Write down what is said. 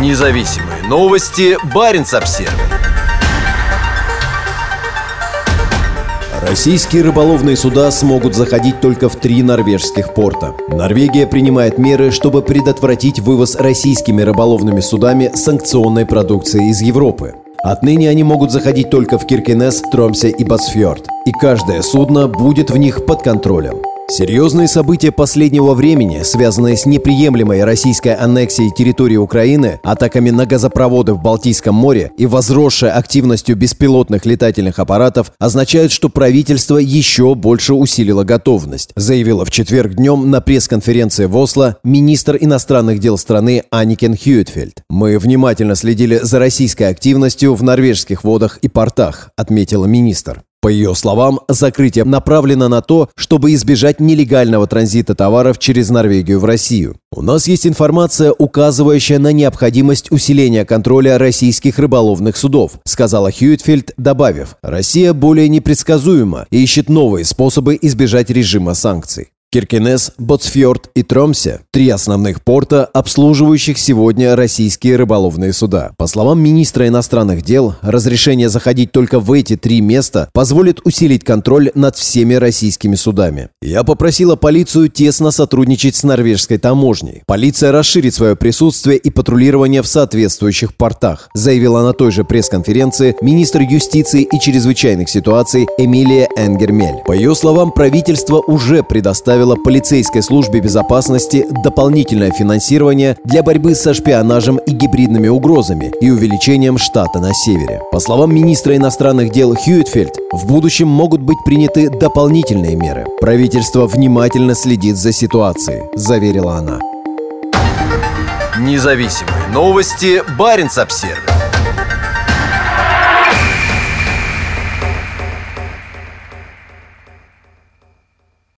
Независимые новости. Барин обсерва Российские рыболовные суда смогут заходить только в три норвежских порта. Норвегия принимает меры, чтобы предотвратить вывоз российскими рыболовными судами санкционной продукции из Европы. Отныне они могут заходить только в Киркенес, Тромсе и Басфьорд, и каждое судно будет в них под контролем. Серьезные события последнего времени, связанные с неприемлемой российской аннексией территории Украины, атаками на газопроводы в Балтийском море и возросшей активностью беспилотных летательных аппаратов, означают, что правительство еще больше усилило готовность, заявила в четверг днем на пресс-конференции в Осло министр иностранных дел страны Аникен Хьюитфельд. «Мы внимательно следили за российской активностью в норвежских водах и портах», отметила министр. По ее словам, закрытие направлено на то, чтобы избежать нелегального транзита товаров через Норвегию в Россию. У нас есть информация, указывающая на необходимость усиления контроля российских рыболовных судов, сказала Хьюитфельд, добавив, Россия более непредсказуема и ищет новые способы избежать режима санкций. Киркинес, Ботсфьорд и Тромсе – три основных порта, обслуживающих сегодня российские рыболовные суда. По словам министра иностранных дел, разрешение заходить только в эти три места позволит усилить контроль над всеми российскими судами. Я попросила полицию тесно сотрудничать с норвежской таможней. Полиция расширит свое присутствие и патрулирование в соответствующих портах, заявила на той же пресс-конференции министр юстиции и чрезвычайных ситуаций Эмилия Энгермель. По ее словам, правительство уже предоставило предоставила полицейской службе безопасности дополнительное финансирование для борьбы со шпионажем и гибридными угрозами и увеличением штата на севере. По словам министра иностранных дел Хьюитфельд, в будущем могут быть приняты дополнительные меры. Правительство внимательно следит за ситуацией, заверила она. Независимые новости. Барин обсервис